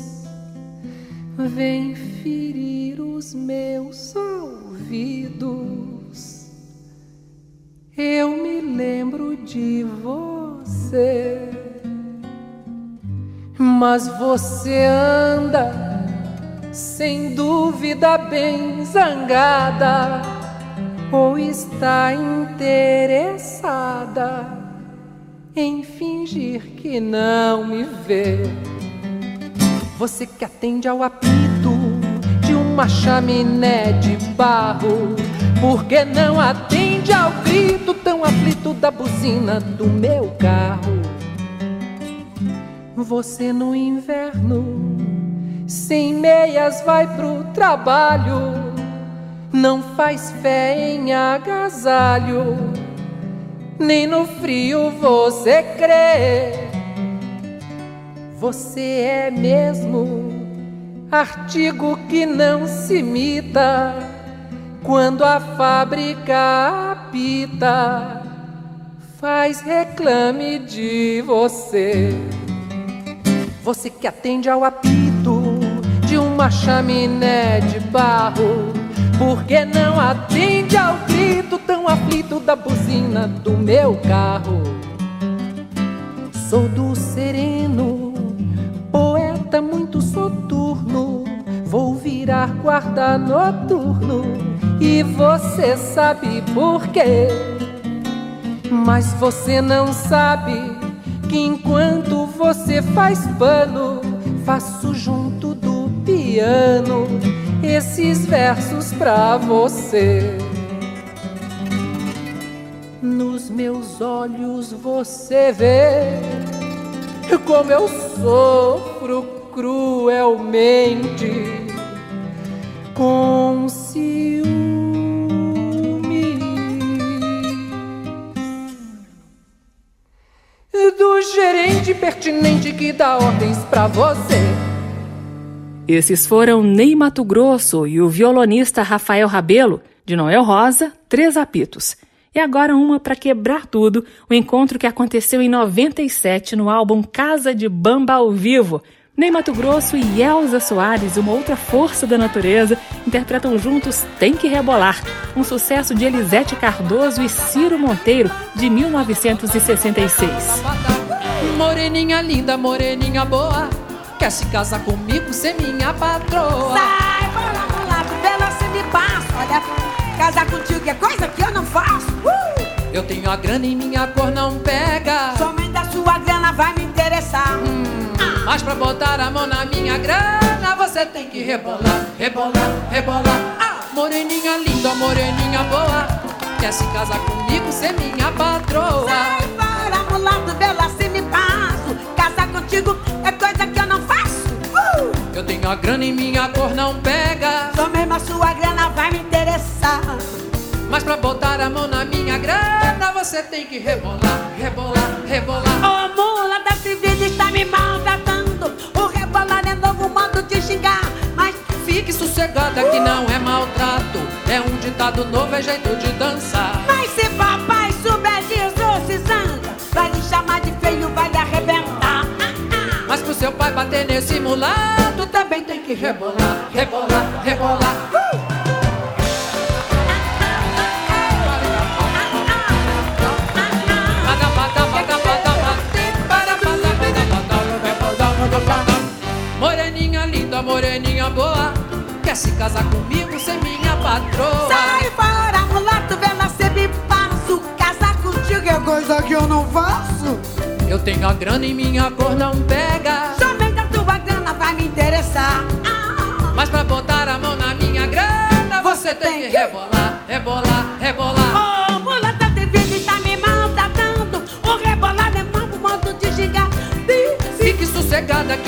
vem ferir os meus ouvidos, Eu me lembro de você, mas você anda sem dúvida bem zangada ou está interessada em fingir que não me vê. Você que atende ao apito uma chaminé de barro, por que não atende ao grito tão aflito da buzina do meu carro? Você no inverno, sem meias, vai pro trabalho, não faz fé em agasalho, nem no frio você crê. Você é mesmo artigo que não se imita quando a fábrica apita, faz reclame de você. Você que atende ao apito de uma chaminé de barro, por que não atende ao grito tão aflito da buzina do meu carro? Sou do sereno, poeta muito soturno. Vou virar guarda noturno e você sabe por quê. Mas você não sabe que enquanto você faz pano, faço junto do piano esses versos pra você. Nos meus olhos você vê como eu sofro cruelmente com ciúme. Do gerente pertinente que dá ordens pra você. Esses foram Ney Mato Grosso e o violonista Rafael Rabelo, de Noel Rosa, Três Apitos. E agora uma para quebrar tudo, o encontro que aconteceu em 97 no álbum Casa de Bamba ao Vivo. Ney Mato Grosso e Elza Soares, uma outra força da natureza, interpretam juntos Tem que Rebolar, um sucesso de Elisete Cardoso e Ciro Monteiro, de 1966. Moreninha linda, moreninha boa, quer se casar comigo, ser minha patroa. Sai, bora pro lado você me passa. Olha, casar contigo é coisa que eu não faço. Uh! Eu tenho a grana e minha cor não pega. Somente a sua grana vai me interessar. Mas pra botar a mão na minha grana, você tem que rebolar, rebolar, rebolar. Ah, moreninha linda, moreninha boa, quer se casar comigo, ser minha patroa. Sai fora, mulato, dela, se me passo. Casar contigo é coisa que eu não faço. Uh! Eu tenho a grana e minha cor não pega. Só mesmo a sua grana vai me interessar. Mas pra botar a mão na minha grana, você tem que rebolar, rebolar, rebolar. Ô mula da vida está me maltratando. O rebolar é novo modo de xingar. Mas Fique sossegada que não é maltrato, é um ditado novo, é jeito de dançar. Mas se papai souber disso, se zanga, vai lhe chamar de feio, vai lhe arrebentar. Mas pro seu pai bater nesse mulato, também tem que rebolar, rebolar, rebolar. Linda, moreninha boa, quer se casar comigo, ser minha patroa. Sai fora, mulato, cê me passo. Casar contigo é coisa que eu não faço. Eu tenho a grana e minha cor não pega. Somente a tua grana vai me interessar. Ah, Mas pra botar a mão na minha grana, você tem que rebolar, rebolar, rebolar. Ô, mulata de vida está me maltratando. O rebolar é novo modo de xingar. Bi- Fique sossegada que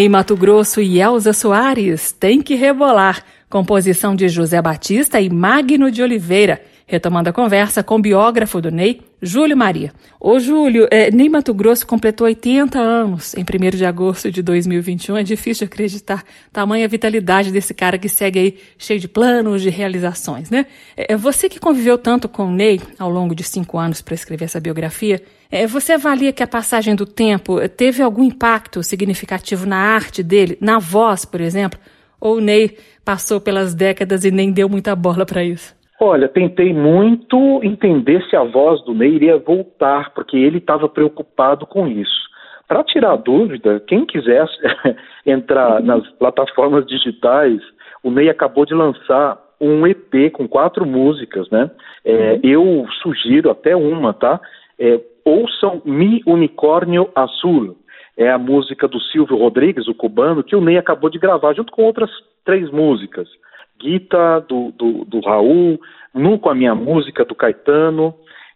Ney Mato Grosso e Elza Soares tem que rebolar. Composição de José Batista e Magno de Oliveira. Retomando a conversa com o biógrafo do Ney, Júlio Maria. Ô Júlio, é, Ney Mato Grosso completou 80 anos em 1 de agosto de 2021. É difícil acreditar tamanha vitalidade desse cara que segue aí cheio de planos, de realizações, né? É, você que conviveu tanto com o Ney ao longo de cinco anos para escrever essa biografia, é, você avalia que a passagem do tempo teve algum impacto significativo na arte dele, na voz, por exemplo? Ou o Ney passou pelas décadas e nem deu muita bola para isso? Olha, tentei muito entender se a voz do Ney iria voltar, porque ele estava preocupado com isso. Para tirar a dúvida, quem quisesse [laughs] entrar nas plataformas digitais, o Ney acabou de lançar um EP com quatro músicas, né? É, eu sugiro até uma, tá? É, ouçam Mi Unicórnio Azul. É a música do Silvio Rodrigues, o cubano, que o Ney acabou de gravar, junto com outras três músicas. Guita, do, do, do Raul, Nunca a Minha Música, do Caetano,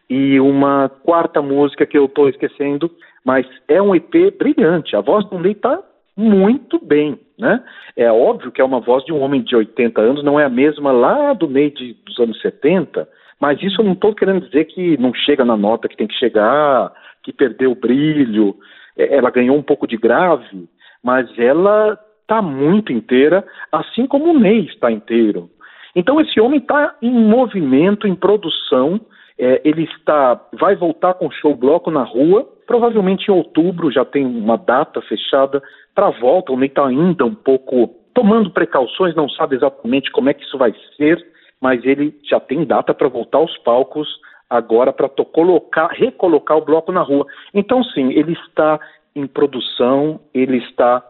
e uma quarta música que eu estou esquecendo, mas é um EP brilhante. A voz do Ney está muito bem, né? É óbvio que é uma voz de um homem de 80 anos, não é a mesma lá do Ney de, dos anos 70, mas isso eu não estou querendo dizer que não chega na nota que tem que chegar, que perdeu o brilho. É, ela ganhou um pouco de grave, mas ela está muito inteira, assim como o Ney está inteiro. Então esse homem está em movimento, em produção. É, ele está, vai voltar com show bloco na rua. Provavelmente em outubro já tem uma data fechada para a volta. O Ney está ainda um pouco tomando precauções, não sabe exatamente como é que isso vai ser, mas ele já tem data para voltar aos palcos agora para colocar, recolocar o bloco na rua. Então sim, ele está em produção, ele está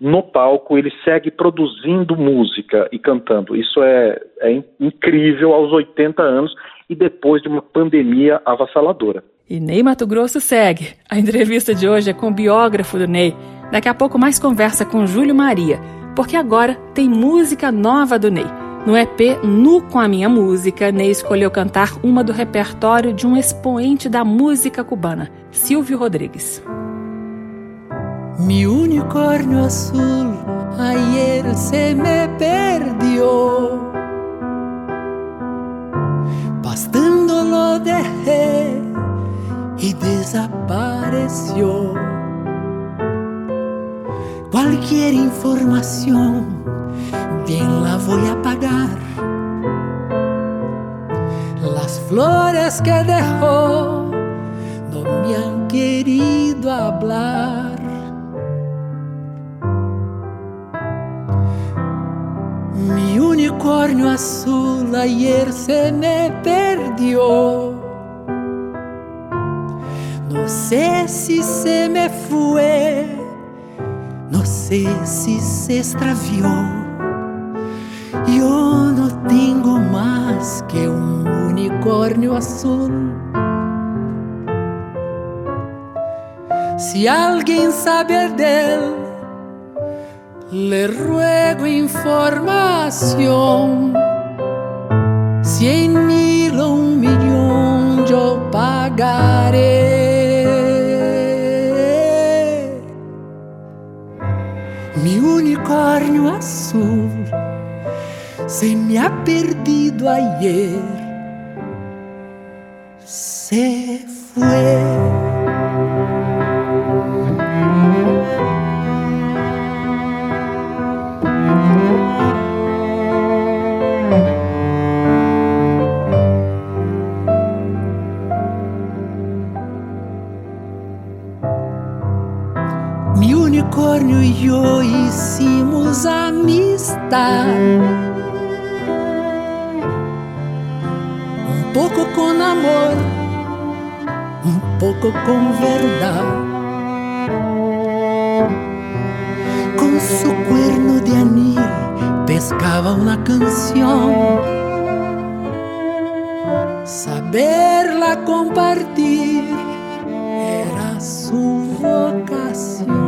no palco, ele segue produzindo música e cantando. Isso é, é incrível aos 80 anos e depois de uma pandemia avassaladora. E Ney Mato Grosso segue. A entrevista de hoje é com o biógrafo do Ney. Daqui a pouco mais conversa com Júlio Maria, porque agora tem música nova do Ney. No EP Nu com a Minha Música, Ney escolheu cantar uma do repertório de um expoente da música cubana, Silvio Rodrigues. Mi unicornio azul ayer se me perdió. Pastando lo dejé y desapareció. Cualquier información bien la voy a pagar. Las flores que dejó no me han querido hablar. Mi unicornio azul ayer se me perdió. No sé si se me fue, si se extravió. Yo no tengo más que un unicornio azul. Si alguien sabe de él, le ruego información. Cien mil o un millón yo pagaré. Unicornio azul se me ha perdido ayer. Se fue. Amistad. Un poco con amor, un poco con verdad. Con su cuerno de anil pescaba una canción. Saberla compartir era su vocación.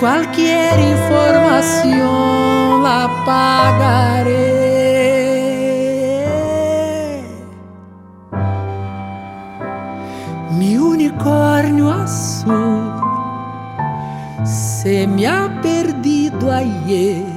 Cualquier información la pagaré. Mi unicornio azul se me ha perdido ayer.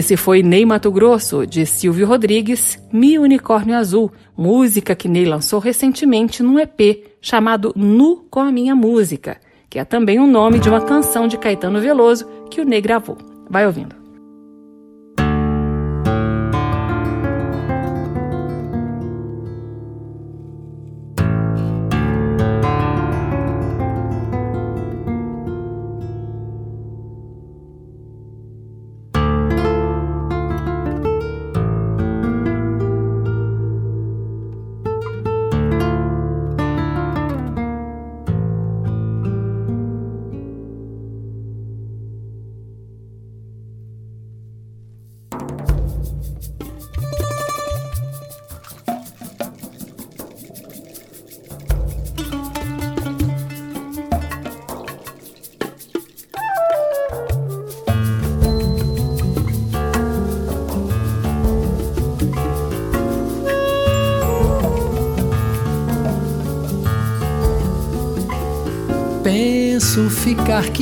Esse foi Ney Mato Grosso, de Silvio Rodrigues, Mi Unicórnio Azul, música que Ney lançou recentemente num EP chamado Nu com a Minha Música, que é também o nome de uma canção de Caetano Veloso que o Ney gravou. Vai ouvindo.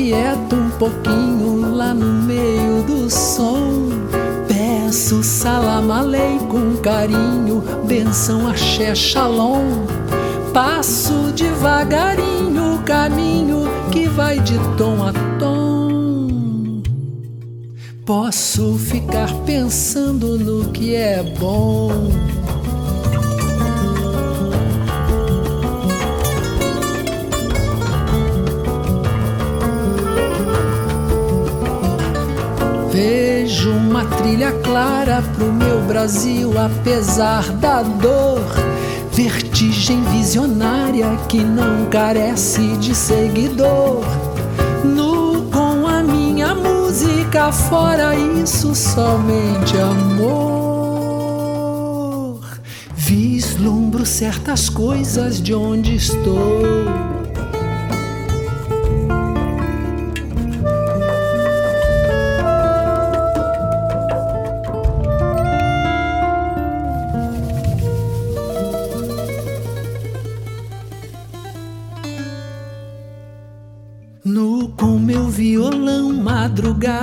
Quieto um pouquinho lá no meio do som. Peço salam com carinho, benção axé shalom. Passo devagarinho o caminho que vai de tom a tom. Posso ficar pensando no que é bom. Vejo uma trilha clara pro meu Brasil, apesar da dor. Vertigem visionária que não carece de seguidor. Nu com a minha música, fora isso, somente amor. Vislumbro certas coisas de onde estou.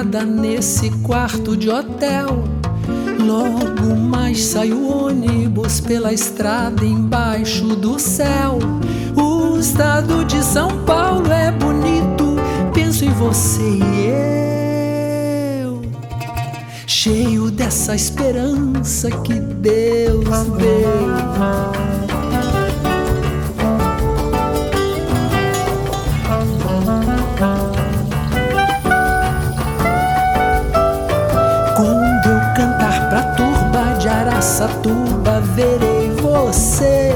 Nesse quarto de hotel. Logo mais sai o ônibus pela estrada embaixo do céu. O estado de São Paulo é bonito, penso em você e eu. Cheio dessa esperança que Deus deu. Verei você.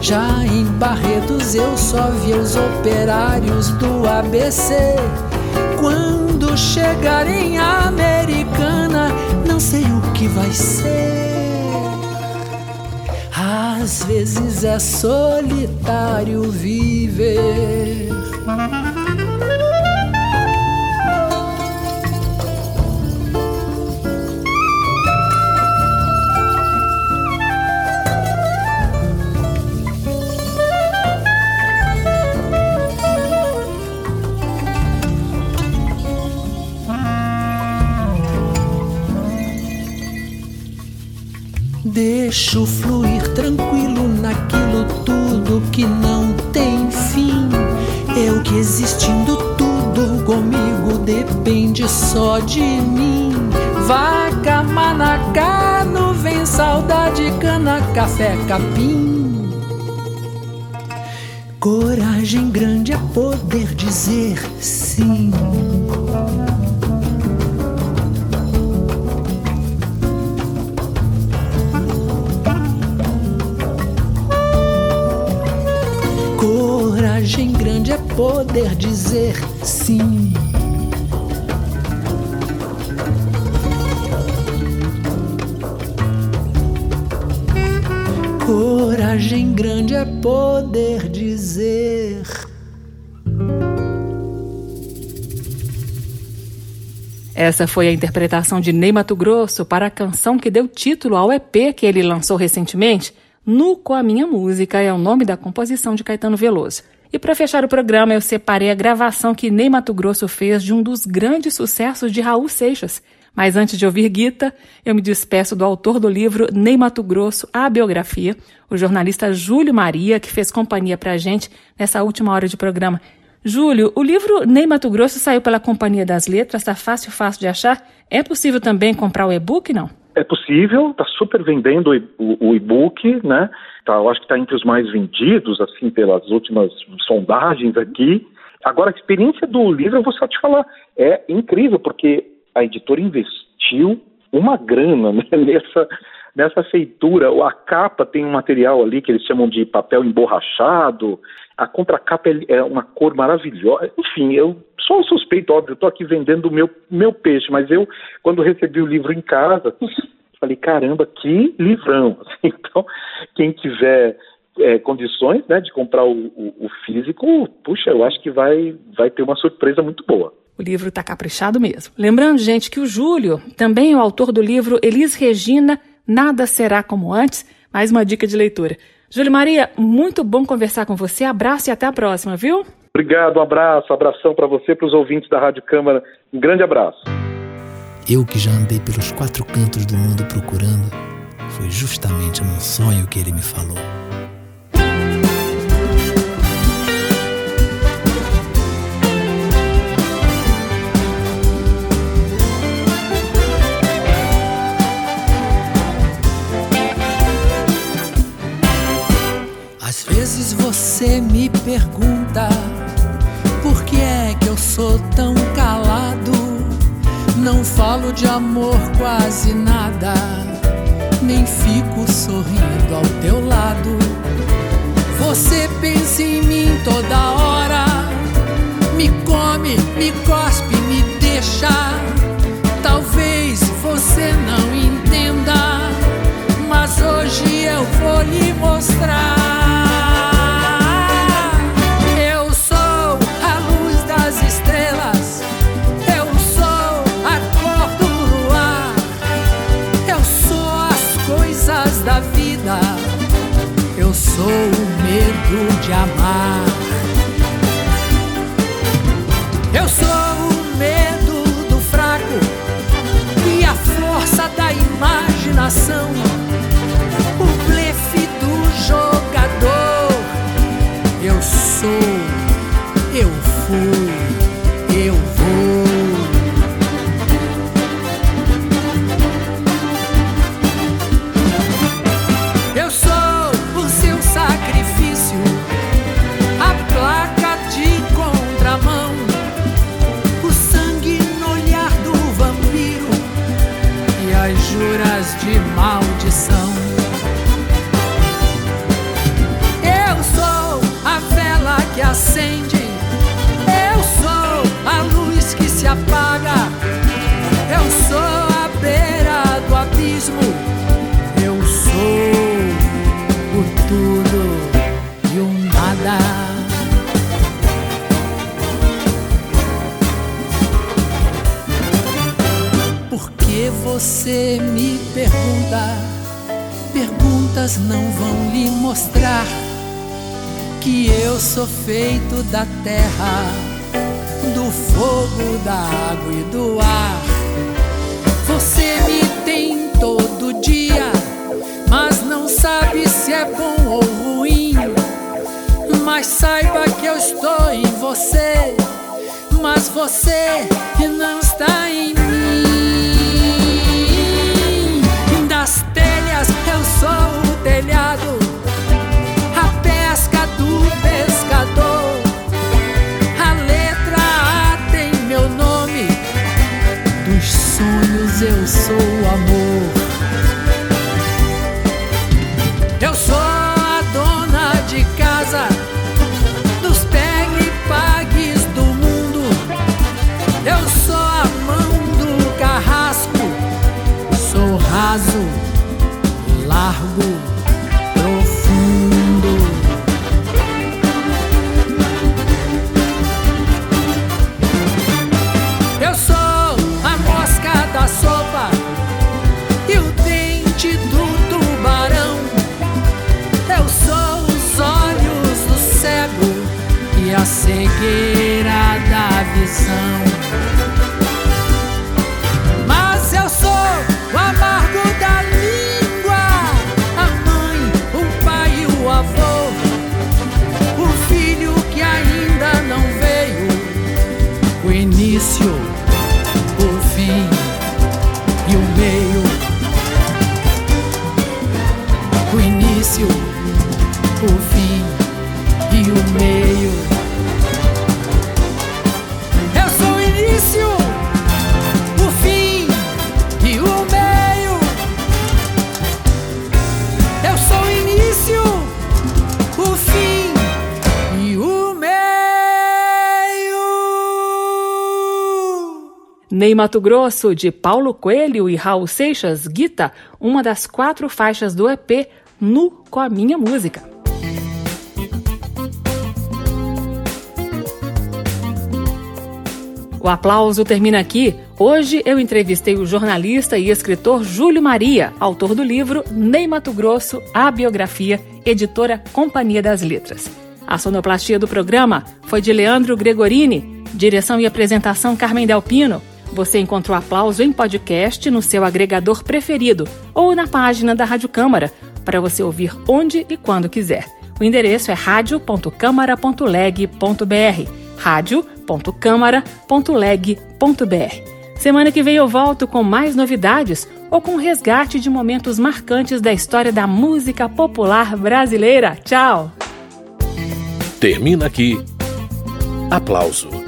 Já em Barretos eu só vi os operários do ABC. Quando chegar em Americana, não sei o que vai ser. Às vezes é solitário viver. Deixo fluir tranquilo naquilo tudo que não tem fim. Eu que existindo tudo comigo depende só de mim. Vaca, manacá, nuvem, saudade, cana, café, capim. Coragem grande é poder dizer sim. É poder dizer sim. Coragem grande é poder dizer. Essa foi a interpretação de Ney Mato Grosso para a canção que deu título ao EP que ele lançou recentemente. Nu com a minha música é o nome da composição de Caetano Veloso. E para fechar o programa, eu separei a gravação que Ney Mato Grosso fez de um dos grandes sucessos de Raul Seixas. Mas antes de ouvir Guita, eu me despeço do autor do livro Ney Mato Grosso, a biografia, o jornalista Júlio Maria, que fez companhia para a gente nessa última hora de programa. Júlio, o livro Ney Mato Grosso saiu pela Companhia das Letras, está fácil, fácil de achar. É possível também comprar o e-book, não? É possível, está super vendendo o e-book, né? Tá, eu acho que está entre os mais vendidos, assim, pelas últimas sondagens aqui. Agora, a experiência do livro, eu vou só te falar, é incrível, porque a editora investiu uma grana né, [laughs] nessa, nessa feitura. A capa tem um material ali que eles chamam de papel emborrachado, a contracapa é é uma cor maravilhosa. Enfim, eu sou um suspeito, óbvio, estou aqui vendendo o meu, meu peixe, mas eu, quando recebi o livro em casa, [laughs] falei, caramba, que livrão. [laughs] Então, quem tiver é, condições né, de comprar o, o- o físico, puxa, eu acho que vai, vai ter uma surpresa muito boa. O livro está caprichado mesmo. Lembrando, gente, que o Júlio também é o autor do livro Elis Regina, Nada Será Como Antes. Mais uma dica de leitura. Júlio Maria, muito bom conversar com você. Abraço e até a próxima, viu? Obrigado, um abraço, abração para você, para os ouvintes da Rádio Câmara. Um grande abraço. Eu que já andei pelos quatro cantos do mundo procurando, foi justamente num sonho que ele me falou. Vezes você me pergunta por que é que eu sou tão calado. Não falo de amor quase nada, nem fico sorrindo ao teu lado. Você pensa em mim toda hora, me come, me cospe, me deixa. Talvez você não entenda, mas hoje eu vou lhe mostrar. Medo de amar. Eu sou o medo do fraco e a força da imaginação. O blefe do jogador. Eu sou, eu fui, cegueira da visão. Ney Mato Grosso, de Paulo Coelho e Raul Seixas, Guita, uma das quatro faixas do EP Nu com a Minha Música. O aplauso termina aqui. Hoje eu entrevistei o jornalista e escritor Júlio Maria, autor do livro Ney Mato Grosso, a biografia, editora Companhia das Letras. A sonoplastia do programa foi de Leandro Gregorini, direção e apresentação Carmen Delpino. Você encontrou aplauso em podcast no seu agregador preferido ou na página da Rádio Câmara, para você ouvir onde e quando quiser. O endereço é radio.câmara.leg.br radio.câmara.leg.br. Semana que vem eu volto com mais novidades ou com resgate de momentos marcantes da história da música popular brasileira. Tchau! Termina aqui. Aplauso.